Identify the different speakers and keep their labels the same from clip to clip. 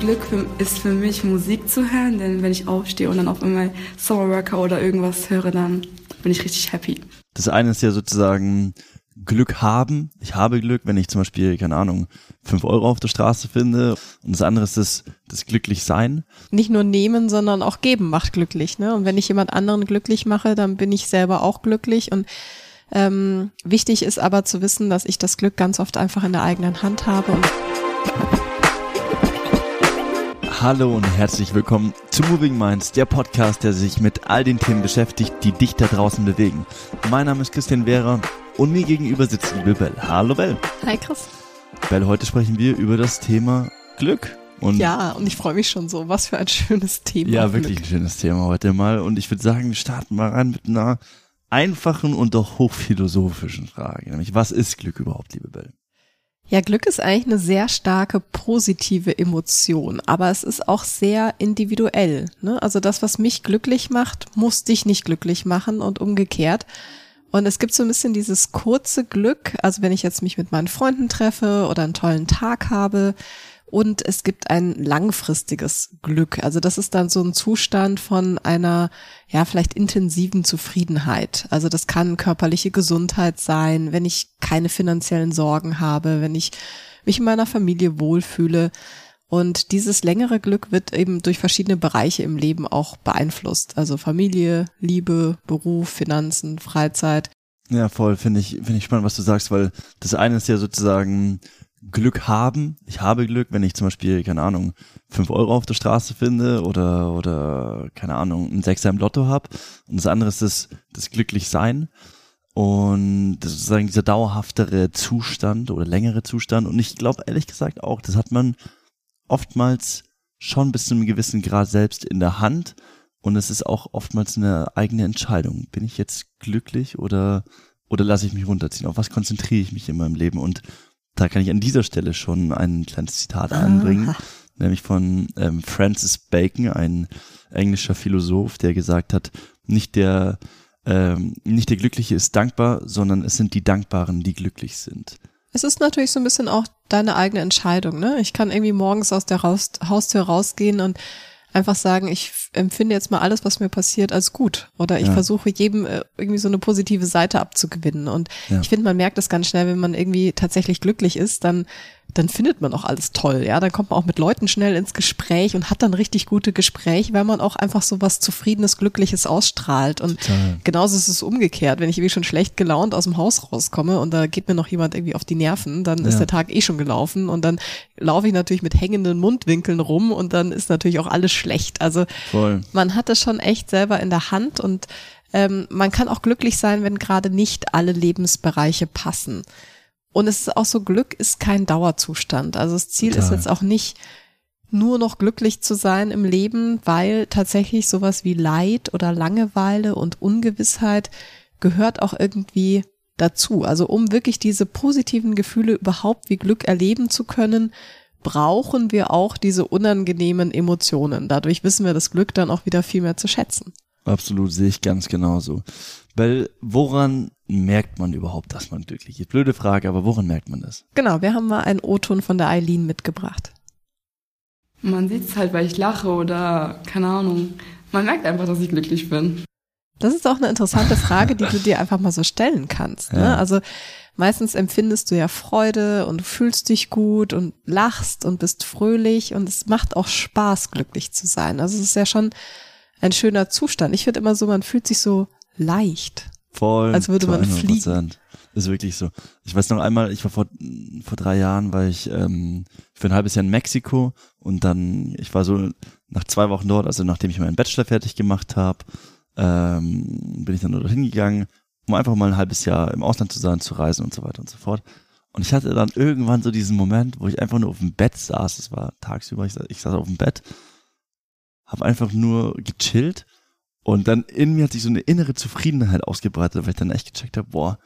Speaker 1: Glück ist für mich Musik zu hören, denn wenn ich aufstehe und dann auf einmal Summerworker oder irgendwas höre, dann bin ich richtig happy.
Speaker 2: Das eine ist ja sozusagen Glück haben. Ich habe Glück, wenn ich zum Beispiel, keine Ahnung, fünf Euro auf der Straße finde. Und das andere ist das, das glücklich sein.
Speaker 3: Nicht nur nehmen, sondern auch geben macht glücklich. Ne? Und wenn ich jemand anderen glücklich mache, dann bin ich selber auch glücklich. Und ähm, wichtig ist aber zu wissen, dass ich das Glück ganz oft einfach in der eigenen Hand habe. Und
Speaker 2: Hallo und herzlich willkommen zu Moving Minds, der Podcast, der sich mit all den Themen beschäftigt, die dich da draußen bewegen. Mein Name ist Christian Wehrer und mir gegenüber sitzt liebe Bell. Hallo Bell.
Speaker 3: Hi Chris.
Speaker 2: Bell, heute sprechen wir über das Thema Glück.
Speaker 3: Und ja, und ich freue mich schon so. Was für ein schönes Thema.
Speaker 2: Ja, wirklich Glück. ein schönes Thema heute mal. Und ich würde sagen, wir starten mal rein mit einer einfachen und doch hochphilosophischen Frage. Nämlich, was ist Glück überhaupt, liebe Bell?
Speaker 3: Ja, Glück ist eigentlich eine sehr starke positive Emotion, aber es ist auch sehr individuell. Ne? Also das, was mich glücklich macht, muss dich nicht glücklich machen und umgekehrt. Und es gibt so ein bisschen dieses kurze Glück, also wenn ich jetzt mich mit meinen Freunden treffe oder einen tollen Tag habe, und es gibt ein langfristiges Glück. Also das ist dann so ein Zustand von einer, ja, vielleicht intensiven Zufriedenheit. Also das kann körperliche Gesundheit sein, wenn ich keine finanziellen Sorgen habe, wenn ich mich in meiner Familie wohlfühle. Und dieses längere Glück wird eben durch verschiedene Bereiche im Leben auch beeinflusst. Also Familie, Liebe, Beruf, Finanzen, Freizeit.
Speaker 2: Ja, voll, finde ich, finde ich spannend, was du sagst, weil das eine ist ja sozusagen Glück haben. Ich habe Glück, wenn ich zum Beispiel, keine Ahnung, fünf Euro auf der Straße finde oder, oder, keine Ahnung, ein Sechser im Lotto habe. Und das andere ist das, das glücklich sein. Und das ist sozusagen dieser dauerhaftere Zustand oder längere Zustand. Und ich glaube ehrlich gesagt auch, das hat man oftmals schon bis zu einem gewissen Grad selbst in der Hand. Und es ist auch oftmals eine eigene Entscheidung. Bin ich jetzt glücklich oder, oder lasse ich mich runterziehen? Auf was konzentriere ich mich in meinem Leben? Und da kann ich an dieser Stelle schon ein kleines Zitat anbringen, nämlich von ähm, Francis Bacon, ein englischer Philosoph, der gesagt hat, nicht der, ähm, nicht der Glückliche ist dankbar, sondern es sind die Dankbaren, die glücklich sind.
Speaker 3: Es ist natürlich so ein bisschen auch deine eigene Entscheidung, ne? Ich kann irgendwie morgens aus der Raus Haustür rausgehen und einfach sagen, ich empfinde jetzt mal alles, was mir passiert, als gut. Oder ich ja. versuche jedem äh, irgendwie so eine positive Seite abzugewinnen. Und ja. ich finde, man merkt das ganz schnell, wenn man irgendwie tatsächlich glücklich ist, dann dann findet man auch alles toll, ja. Dann kommt man auch mit Leuten schnell ins Gespräch und hat dann richtig gute Gespräche, weil man auch einfach so was Zufriedenes, Glückliches ausstrahlt. Und Total. genauso ist es umgekehrt. Wenn ich irgendwie schon schlecht gelaunt aus dem Haus rauskomme und da geht mir noch jemand irgendwie auf die Nerven, dann ja. ist der Tag eh schon gelaufen und dann laufe ich natürlich mit hängenden Mundwinkeln rum und dann ist natürlich auch alles schlecht. Also Voll. man hat es schon echt selber in der Hand und ähm, man kann auch glücklich sein, wenn gerade nicht alle Lebensbereiche passen. Und es ist auch so, Glück ist kein Dauerzustand. Also das Ziel Total. ist jetzt auch nicht, nur noch glücklich zu sein im Leben, weil tatsächlich sowas wie Leid oder Langeweile und Ungewissheit gehört auch irgendwie dazu. Also um wirklich diese positiven Gefühle überhaupt wie Glück erleben zu können, brauchen wir auch diese unangenehmen Emotionen. Dadurch wissen wir das Glück dann auch wieder viel mehr zu schätzen.
Speaker 2: Absolut, sehe ich ganz genauso. Weil woran merkt man überhaupt, dass man glücklich ist? Blöde Frage, aber woran merkt man das?
Speaker 3: Genau, wir haben mal einen O-Ton von der Eileen mitgebracht.
Speaker 1: Man sieht es halt, weil ich lache oder keine Ahnung. Man merkt einfach, dass ich glücklich bin.
Speaker 3: Das ist auch eine interessante Frage, die du dir einfach mal so stellen kannst. Ne? Ja. Also meistens empfindest du ja Freude und du fühlst dich gut und lachst und bist fröhlich und es macht auch Spaß, glücklich zu sein. Also es ist ja schon ein schöner Zustand. Ich finde immer so, man fühlt sich so leicht.
Speaker 2: Voll.
Speaker 3: Als würde man fliegen.
Speaker 2: Ist wirklich so. Ich weiß noch einmal, ich war vor, vor drei Jahren, war ich ähm, für ein halbes Jahr in Mexiko und dann, ich war so nach zwei Wochen dort, also nachdem ich meinen Bachelor fertig gemacht habe, ähm, bin ich dann dorthin gegangen, um einfach mal ein halbes Jahr im Ausland zu sein, zu reisen und so weiter und so fort. Und ich hatte dann irgendwann so diesen Moment, wo ich einfach nur auf dem Bett saß. Es war tagsüber, ich, ich saß auf dem Bett, habe einfach nur gechillt und dann in mir hat sich so eine innere Zufriedenheit ausgebreitet, weil ich dann echt gecheckt habe, boah,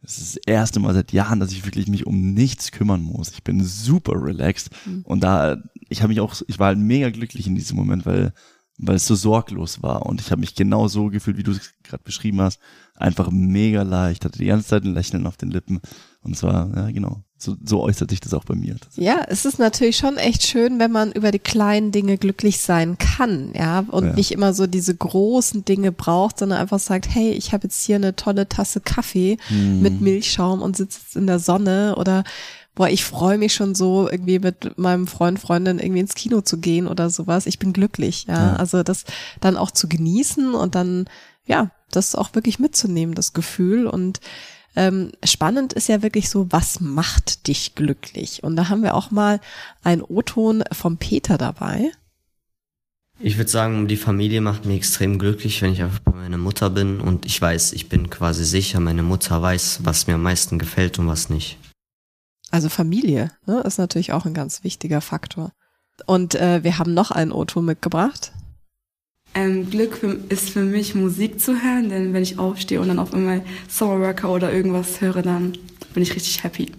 Speaker 2: das ist das erste Mal seit Jahren, dass ich wirklich mich um nichts kümmern muss. Ich bin super relaxed. Mhm. Und da, ich habe mich auch, ich war halt mega glücklich in diesem Moment, weil, weil es so sorglos war. Und ich habe mich genau so gefühlt, wie du es gerade beschrieben hast. Einfach mega leicht, hatte die ganze Zeit ein Lächeln auf den Lippen. Und zwar, ja genau, So, so äußert sich das auch bei mir.
Speaker 3: Ja, es ist natürlich schon echt schön, wenn man über die kleinen Dinge glücklich sein kann, ja, und ja. nicht immer so diese großen Dinge braucht, sondern einfach sagt, hey, ich habe jetzt hier eine tolle Tasse Kaffee hm. mit Milchschaum und sitze jetzt in der Sonne oder boah, ich freue mich schon so, irgendwie mit meinem Freund, Freundin irgendwie ins Kino zu gehen oder sowas. Ich bin glücklich, ja. ja. Also das dann auch zu genießen und dann, ja, das auch wirklich mitzunehmen, das Gefühl und ähm, spannend ist ja wirklich so, was macht dich glücklich? Und da haben wir auch mal einen O-Ton vom Peter dabei.
Speaker 4: Ich würde sagen, die Familie macht mich extrem glücklich, wenn ich einfach bei meiner Mutter bin und ich weiß, ich bin quasi sicher, meine Mutter weiß, was mir am meisten gefällt und was nicht.
Speaker 3: Also Familie ne, ist natürlich auch ein ganz wichtiger Faktor. Und äh, wir haben noch einen O-Ton mitgebracht.
Speaker 1: Ähm, Glück für, ist für mich Musik zu hören, denn wenn ich aufstehe und dann auf einmal Summerworker oder irgendwas höre, dann bin ich richtig happy.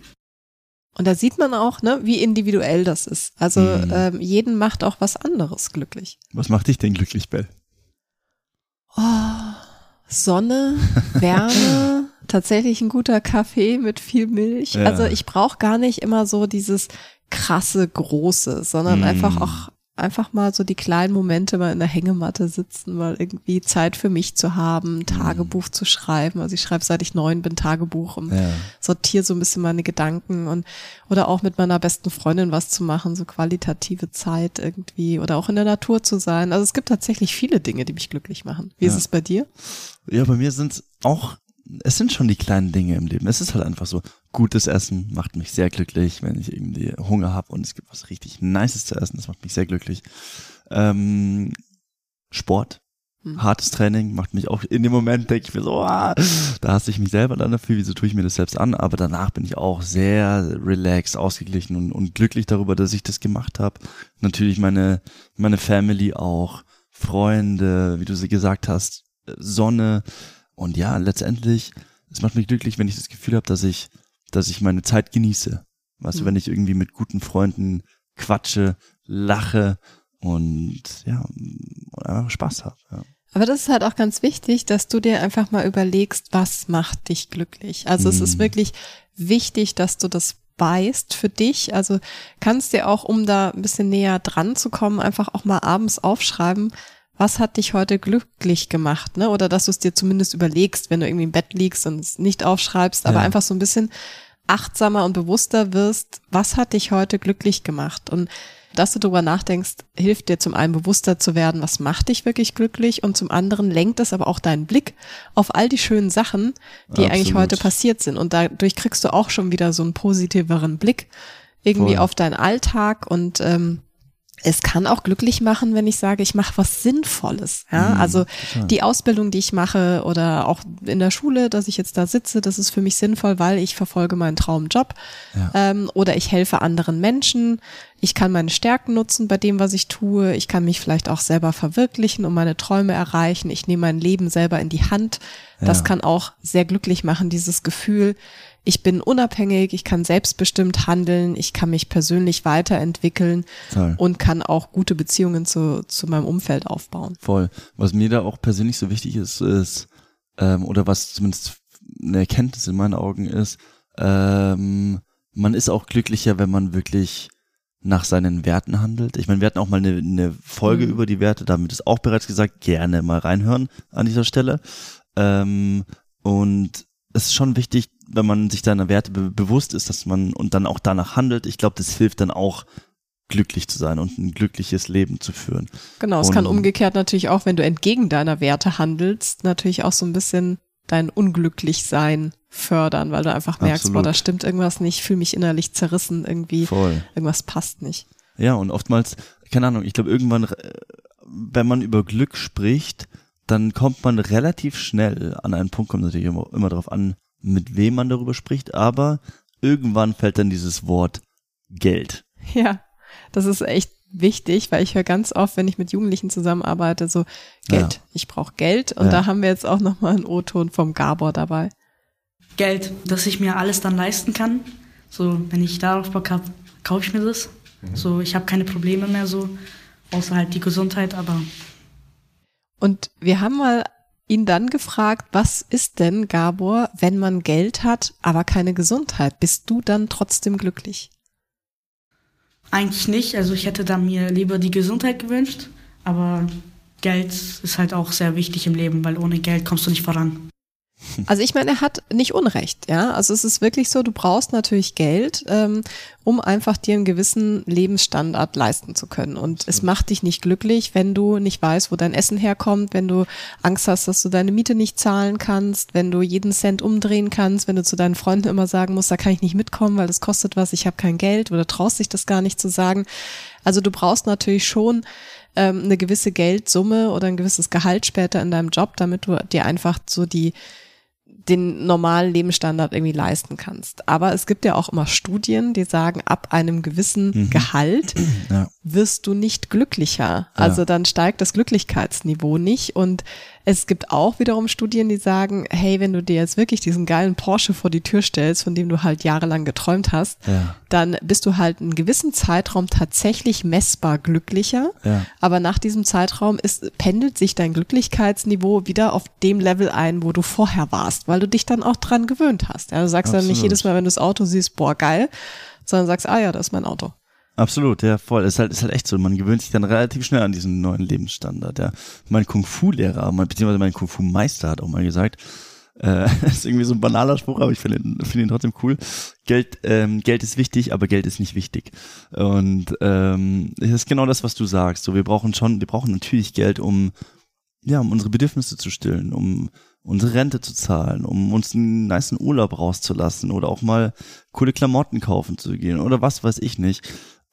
Speaker 3: Und da sieht man auch, ne, wie individuell das ist. Also mhm. ähm, jeden macht auch was anderes glücklich.
Speaker 2: Was macht dich denn glücklich, Bell?
Speaker 3: Oh, Sonne, Wärme, tatsächlich ein guter Kaffee mit viel Milch. Ja. Also ich brauche gar nicht immer so dieses krasse Große, sondern mm. einfach auch einfach mal so die kleinen Momente mal in der Hängematte sitzen, mal irgendwie Zeit für mich zu haben, Tagebuch mhm. zu schreiben. Also ich schreibe seit ich neun bin Tagebuch und ja. sortiere so ein bisschen meine Gedanken und oder auch mit meiner besten Freundin was zu machen, so qualitative Zeit irgendwie oder auch in der Natur zu sein. Also es gibt tatsächlich viele Dinge, die mich glücklich machen. Wie ja. ist es bei dir?
Speaker 2: Ja, bei mir sind es auch es sind schon die kleinen Dinge im Leben. Es ist halt einfach so, gutes Essen macht mich sehr glücklich, wenn ich irgendwie Hunger habe und es gibt was richtig Nices zu essen, das macht mich sehr glücklich. Ähm, Sport, hm. hartes Training macht mich auch in dem Moment, denke ich mir so, ah, da hasse ich mich selber dann dafür, wieso tue ich mir das selbst an, aber danach bin ich auch sehr relaxed, ausgeglichen und, und glücklich darüber, dass ich das gemacht habe. Natürlich meine, meine Family auch, Freunde, wie du sie gesagt hast, Sonne, und ja, letztendlich, es macht mich glücklich, wenn ich das Gefühl habe, dass ich, dass ich meine Zeit genieße. Weißt mhm. du, wenn ich irgendwie mit guten Freunden quatsche, lache und ja, einfach Spaß habe. Ja.
Speaker 3: Aber das ist halt auch ganz wichtig, dass du dir einfach mal überlegst, was macht dich glücklich. Also mhm. es ist mhm. wirklich wichtig, dass du das weißt für dich. Also kannst dir auch, um da ein bisschen näher dran zu kommen, einfach auch mal abends aufschreiben, was hat dich heute glücklich gemacht, ne? Oder dass du es dir zumindest überlegst, wenn du irgendwie im Bett liegst und es nicht aufschreibst, aber ja. einfach so ein bisschen achtsamer und bewusster wirst, was hat dich heute glücklich gemacht? Und dass du darüber nachdenkst, hilft dir zum einen bewusster zu werden, was macht dich wirklich glücklich und zum anderen lenkt es aber auch deinen Blick auf all die schönen Sachen, die Absolut. eigentlich heute passiert sind. Und dadurch kriegst du auch schon wieder so einen positiveren Blick irgendwie Voll. auf deinen Alltag und ähm, es kann auch glücklich machen, wenn ich sage, ich mache was Sinnvolles. Ja, mhm, also die Ausbildung, die ich mache oder auch in der Schule, dass ich jetzt da sitze, das ist für mich sinnvoll, weil ich verfolge meinen Traumjob ja. ähm, oder ich helfe anderen Menschen. Ich kann meine Stärken nutzen bei dem, was ich tue. Ich kann mich vielleicht auch selber verwirklichen und meine Träume erreichen. Ich nehme mein Leben selber in die Hand. Das ja. kann auch sehr glücklich machen, dieses Gefühl, ich bin unabhängig, ich kann selbstbestimmt handeln, ich kann mich persönlich weiterentwickeln Toll. und kann auch gute Beziehungen zu, zu meinem Umfeld aufbauen.
Speaker 2: Voll. Was mir da auch persönlich so wichtig ist, ist, ähm, oder was zumindest eine Erkenntnis in meinen Augen ist, ähm, man ist auch glücklicher, wenn man wirklich nach seinen Werten handelt. Ich meine, wir hatten auch mal eine, eine Folge mhm. über die Werte, damit ist auch bereits gesagt, gerne mal reinhören an dieser Stelle. Ähm, und es ist schon wichtig, wenn man sich seiner Werte be bewusst ist, dass man und dann auch danach handelt. Ich glaube, das hilft dann auch glücklich zu sein und ein glückliches Leben zu führen.
Speaker 3: Genau, es kann umgekehrt natürlich auch, wenn du entgegen deiner Werte handelst, natürlich auch so ein bisschen dein Unglücklichsein fördern, weil du einfach merkst, Absolut. boah, da stimmt irgendwas nicht, fühle mich innerlich zerrissen irgendwie, Voll. irgendwas passt nicht.
Speaker 2: Ja, und oftmals, keine Ahnung, ich glaube irgendwann, äh, wenn man über Glück spricht, dann kommt man relativ schnell an einen Punkt, kommt natürlich immer, immer darauf an, mit wem man darüber spricht, aber irgendwann fällt dann dieses Wort Geld.
Speaker 3: Ja, das ist echt wichtig, weil ich höre ganz oft, wenn ich mit Jugendlichen zusammenarbeite, so Geld, ja. ich brauche Geld und ja. da haben wir jetzt auch nochmal einen O-Ton vom Gabor dabei.
Speaker 5: Geld, dass ich mir alles dann leisten kann. So, wenn ich darauf Bock habe, kaufe ich mir das. Mhm. So, ich habe keine Probleme mehr so, außer halt die Gesundheit, aber
Speaker 3: und wir haben mal ihn dann gefragt, was ist denn, Gabor, wenn man Geld hat, aber keine Gesundheit? Bist du dann trotzdem glücklich?
Speaker 5: Eigentlich nicht. Also ich hätte da mir lieber die Gesundheit gewünscht, aber Geld ist halt auch sehr wichtig im Leben, weil ohne Geld kommst du nicht voran.
Speaker 3: Also ich meine, er hat nicht Unrecht, ja. Also es ist wirklich so, du brauchst natürlich Geld, ähm, um einfach dir einen gewissen Lebensstandard leisten zu können. Und es macht dich nicht glücklich, wenn du nicht weißt, wo dein Essen herkommt, wenn du Angst hast, dass du deine Miete nicht zahlen kannst, wenn du jeden Cent umdrehen kannst, wenn du zu deinen Freunden immer sagen musst, da kann ich nicht mitkommen, weil das kostet was, ich habe kein Geld oder traust dich das gar nicht zu sagen. Also du brauchst natürlich schon ähm, eine gewisse Geldsumme oder ein gewisses Gehalt später in deinem Job, damit du dir einfach so die den normalen Lebensstandard irgendwie leisten kannst. Aber es gibt ja auch immer Studien, die sagen, ab einem gewissen mhm. Gehalt ja. wirst du nicht glücklicher. Also ja. dann steigt das Glücklichkeitsniveau nicht. Und es gibt auch wiederum Studien, die sagen, hey, wenn du dir jetzt wirklich diesen geilen Porsche vor die Tür stellst, von dem du halt jahrelang geträumt hast, ja. dann bist du halt einen gewissen Zeitraum tatsächlich messbar glücklicher. Ja. Aber nach diesem Zeitraum ist, pendelt sich dein Glücklichkeitsniveau wieder auf dem Level ein, wo du vorher warst, weil du dich dann auch dran gewöhnt hast. Ja, du sagst Absolut. dann nicht jedes Mal, wenn du das Auto siehst, boah, geil, sondern sagst, ah ja, das ist mein Auto.
Speaker 2: Absolut, ja, voll. Ist halt, ist halt echt so. Man gewöhnt sich dann relativ schnell an diesen neuen Lebensstandard, ja. Mein Kung-Fu-Lehrer, beziehungsweise mein Kung-Fu-Meister hat auch mal gesagt, äh, ist irgendwie so ein banaler Spruch, aber ich finde ihn, find ihn trotzdem cool. Geld, ähm, Geld ist wichtig, aber Geld ist nicht wichtig. Und ähm, das ist genau das, was du sagst. So, wir brauchen schon, wir brauchen natürlich Geld, um ja, um unsere Bedürfnisse zu stillen, um unsere Rente zu zahlen, um uns einen nice Urlaub rauszulassen oder auch mal coole Klamotten kaufen zu gehen oder was weiß ich nicht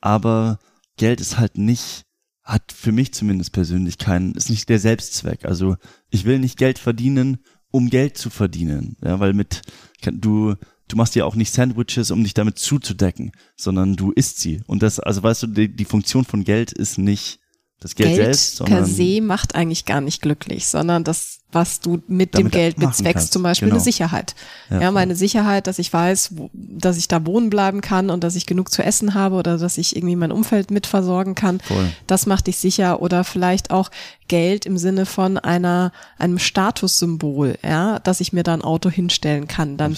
Speaker 2: aber Geld ist halt nicht, hat für mich zumindest persönlich keinen, ist nicht der Selbstzweck. Also ich will nicht Geld verdienen, um Geld zu verdienen, ja, weil mit, du, du machst ja auch nicht Sandwiches, um dich damit zuzudecken, sondern du isst sie. Und das, also weißt du, die, die Funktion von Geld ist nicht das Geld, Geld selbst,
Speaker 3: sondern per se macht eigentlich gar nicht glücklich, sondern das was du mit dem Geld bezweckst, zum Beispiel genau. eine Sicherheit. Ja, ja meine Sicherheit, dass ich weiß, wo, dass ich da wohnen bleiben kann und dass ich genug zu essen habe oder dass ich irgendwie mein Umfeld mitversorgen kann. Voll. Das macht dich sicher oder vielleicht auch Geld im Sinne von einer einem Statussymbol, ja, dass ich mir da ein Auto hinstellen kann. Dann.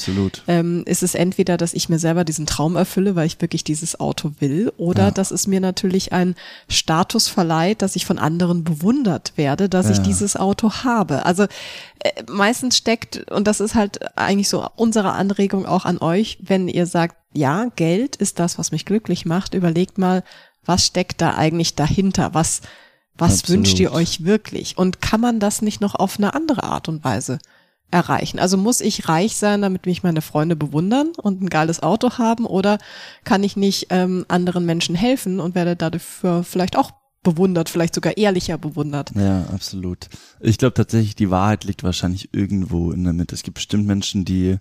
Speaker 3: Ähm, ist es entweder, dass ich mir selber diesen Traum erfülle, weil ich wirklich dieses Auto will, oder ja. dass es mir natürlich ein Status verleiht, dass ich von anderen bewundert werde, dass ja. ich dieses Auto habe. Also äh, meistens steckt, und das ist halt eigentlich so unsere Anregung auch an euch, wenn ihr sagt, ja, Geld ist das, was mich glücklich macht, überlegt mal, was steckt da eigentlich dahinter? Was, was Absolut. wünscht ihr euch wirklich? Und kann man das nicht noch auf eine andere Art und Weise erreichen? Also muss ich reich sein, damit mich meine Freunde bewundern und ein geiles Auto haben? Oder kann ich nicht ähm, anderen Menschen helfen und werde dafür vielleicht auch bewundert, vielleicht sogar ehrlicher bewundert.
Speaker 2: Ja, absolut. Ich glaube tatsächlich, die Wahrheit liegt wahrscheinlich irgendwo in der Mitte. Es gibt bestimmt Menschen, die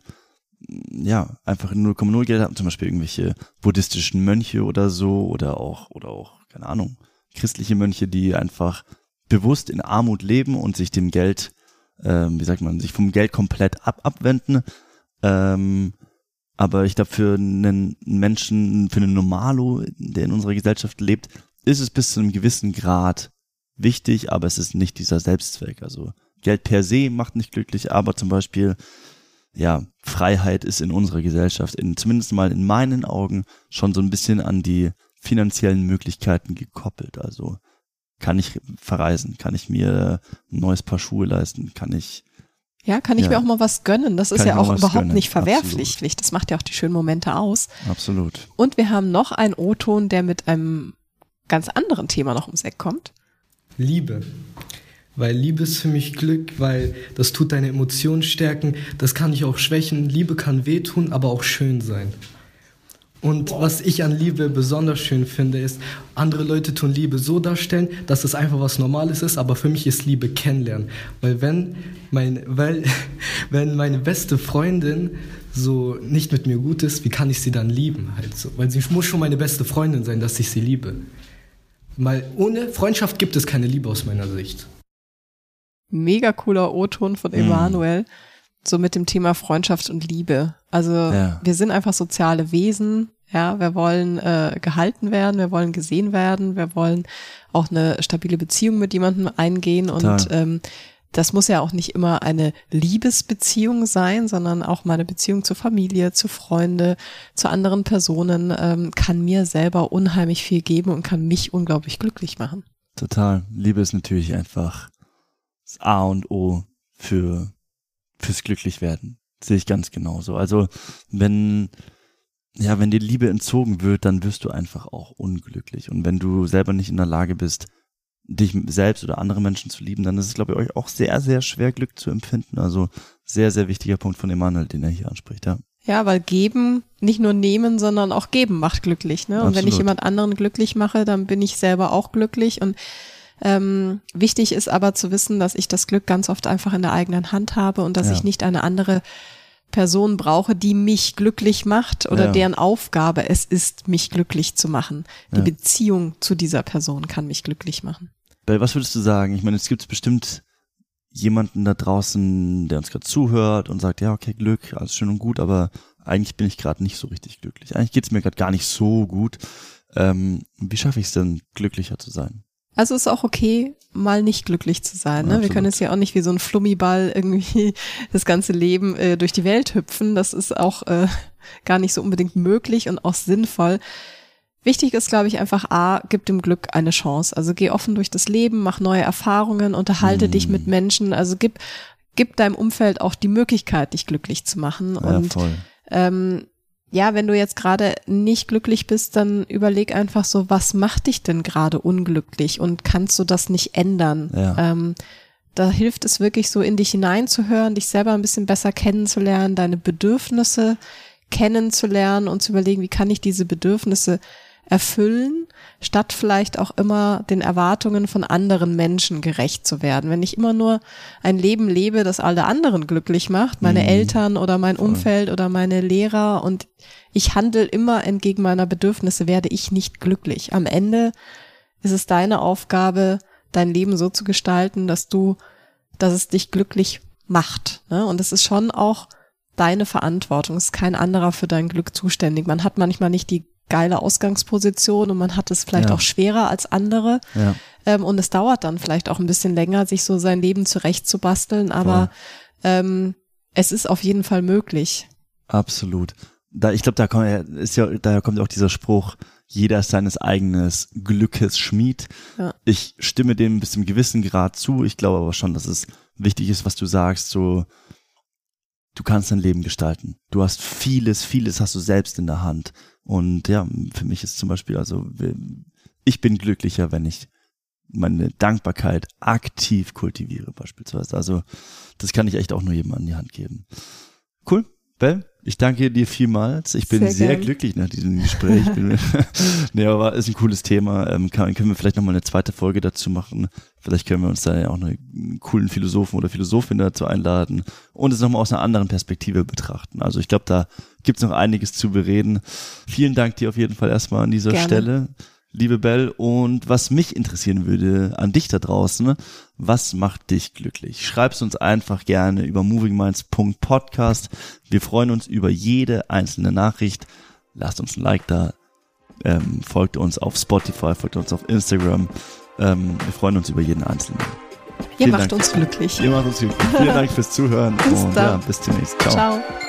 Speaker 2: ja einfach 0,0 Geld haben, zum Beispiel irgendwelche buddhistischen Mönche oder so oder auch oder auch keine Ahnung christliche Mönche, die einfach bewusst in Armut leben und sich dem Geld, ähm, wie sagt man, sich vom Geld komplett ab abwenden. Ähm, aber ich glaube, für einen Menschen, für einen Normalo, der in unserer Gesellschaft lebt, ist es bis zu einem gewissen Grad wichtig, aber es ist nicht dieser Selbstzweck. Also Geld per se macht nicht glücklich, aber zum Beispiel, ja, Freiheit ist in unserer Gesellschaft, in, zumindest mal in meinen Augen, schon so ein bisschen an die finanziellen Möglichkeiten gekoppelt. Also kann ich verreisen, kann ich mir ein neues Paar Schuhe leisten, kann ich
Speaker 3: ja, kann ich ja. mir auch mal was gönnen. Das ist ja auch überhaupt gönnen. nicht verwerflich. Absolut. Das macht ja auch die schönen Momente aus.
Speaker 2: Absolut.
Speaker 3: Und wir haben noch einen O-Ton, der mit einem ganz anderen Thema noch ums Eck kommt.
Speaker 6: Liebe. Weil Liebe ist für mich Glück, weil das tut deine Emotionen stärken, das kann dich auch schwächen. Liebe kann wehtun, aber auch schön sein. Und was ich an Liebe besonders schön finde, ist, andere Leute tun Liebe so darstellen, dass es einfach was Normales ist, aber für mich ist Liebe kennenlernen. Weil wenn, mein, weil, wenn meine beste Freundin so nicht mit mir gut ist, wie kann ich sie dann lieben? Halt so? Weil sie muss schon meine beste Freundin sein, dass ich sie liebe. Weil ohne Freundschaft gibt es keine Liebe aus meiner Sicht.
Speaker 3: Mega cooler O-Ton von mhm. Emanuel. Mm. So mit dem Thema Freundschaft und Liebe. Also ja. wir sind einfach soziale Wesen. Ja, wir wollen äh, gehalten werden, wir wollen gesehen werden, wir wollen auch eine stabile Beziehung mit jemandem eingehen Total. und ähm, das muss ja auch nicht immer eine Liebesbeziehung sein, sondern auch meine Beziehung zur Familie, zu Freunde, zu anderen Personen ähm, kann mir selber unheimlich viel geben und kann mich unglaublich glücklich machen.
Speaker 2: Total. Liebe ist natürlich einfach das A und O für fürs Glücklichwerden. Sehe ich ganz genauso. Also wenn ja, wenn dir Liebe entzogen wird, dann wirst du einfach auch unglücklich. Und wenn du selber nicht in der Lage bist, dich selbst oder andere Menschen zu lieben, dann ist es, glaube ich, euch auch sehr, sehr schwer, Glück zu empfinden. Also sehr, sehr wichtiger Punkt von Emanuel, den er hier anspricht, ja.
Speaker 3: Ja, weil geben, nicht nur nehmen, sondern auch geben macht glücklich. Ne? Und wenn ich jemand anderen glücklich mache, dann bin ich selber auch glücklich. Und ähm, wichtig ist aber zu wissen, dass ich das Glück ganz oft einfach in der eigenen Hand habe und dass ja. ich nicht eine andere Person brauche, die mich glücklich macht oder ja. deren Aufgabe es ist, mich glücklich zu machen. Die ja. Beziehung zu dieser Person kann mich glücklich machen.
Speaker 2: Bell, was würdest du sagen? Ich meine, es gibt bestimmt jemanden da draußen, der uns gerade zuhört und sagt, ja, okay, Glück, alles schön und gut, aber eigentlich bin ich gerade nicht so richtig glücklich. Eigentlich geht es mir gerade gar nicht so gut. Ähm, wie schaffe ich es denn, glücklicher zu sein?
Speaker 3: Also ist auch okay, mal nicht glücklich zu sein. Ne? Wir können es ja auch nicht wie so ein Flummiball irgendwie das ganze Leben äh, durch die Welt hüpfen. Das ist auch äh, gar nicht so unbedingt möglich und auch sinnvoll. Wichtig ist, glaube ich, einfach A, gib dem Glück eine Chance. Also geh offen durch das Leben, mach neue Erfahrungen, unterhalte mm. dich mit Menschen. Also gib, gib deinem Umfeld auch die Möglichkeit, dich glücklich zu machen. Ja, und voll. Ähm, ja, wenn du jetzt gerade nicht glücklich bist, dann überleg einfach so, was macht dich denn gerade unglücklich und kannst du das nicht ändern? Ja. Ähm, da hilft es wirklich so in dich hineinzuhören, dich selber ein bisschen besser kennenzulernen, deine Bedürfnisse kennenzulernen und zu überlegen, wie kann ich diese Bedürfnisse erfüllen, statt vielleicht auch immer den Erwartungen von anderen Menschen gerecht zu werden. Wenn ich immer nur ein Leben lebe, das alle anderen glücklich macht, meine mhm. Eltern oder mein. Umfeld oder meine Lehrer und ich handle immer entgegen meiner Bedürfnisse, werde ich nicht glücklich. Am Ende ist es deine Aufgabe, dein Leben so zu gestalten, dass du, dass es dich glücklich macht. Ne? Und es ist schon auch deine Verantwortung. Es ist kein anderer für dein Glück zuständig. Man hat manchmal nicht die geile Ausgangsposition und man hat es vielleicht ja. auch schwerer als andere. Ja. Ähm, und es dauert dann vielleicht auch ein bisschen länger, sich so sein Leben zurechtzubasteln, aber ähm, es ist auf jeden Fall möglich.
Speaker 2: Absolut. Da, ich glaube, da kommt, ist ja, daher kommt auch dieser Spruch, jeder ist seines eigenes Glückes Schmied. Ja. Ich stimme dem bis zum gewissen Grad zu. Ich glaube aber schon, dass es wichtig ist, was du sagst, so, du kannst dein Leben gestalten. Du hast vieles, vieles hast du selbst in der Hand. Und ja, für mich ist zum Beispiel, also ich bin glücklicher, wenn ich meine Dankbarkeit aktiv kultiviere beispielsweise. Also das kann ich echt auch nur jedem an die Hand geben. Cool, Bell, ich danke dir vielmals. Ich bin sehr, sehr glücklich nach diesem Gespräch. nee, aber ist ein cooles Thema. Ähm, kann, können wir vielleicht nochmal eine zweite Folge dazu machen. Vielleicht können wir uns da ja auch einen coolen Philosophen oder Philosophin dazu einladen und es nochmal aus einer anderen Perspektive betrachten. Also ich glaube, da gibt's noch einiges zu bereden. Vielen Dank dir auf jeden Fall erstmal an dieser Gerne. Stelle liebe Bell. Und was mich interessieren würde an dich da draußen, was macht dich glücklich? Schreib's uns einfach gerne über movingminds.podcast. Wir freuen uns über jede einzelne Nachricht. Lasst uns ein Like da. Ähm, folgt uns auf Spotify, folgt uns auf Instagram. Ähm, wir freuen uns über jeden einzelnen.
Speaker 3: Ihr Vielen macht Dank. uns glücklich.
Speaker 2: Ihr macht uns glücklich. Vielen Dank fürs Zuhören bis und ja, bis demnächst. Ciao. Ciao.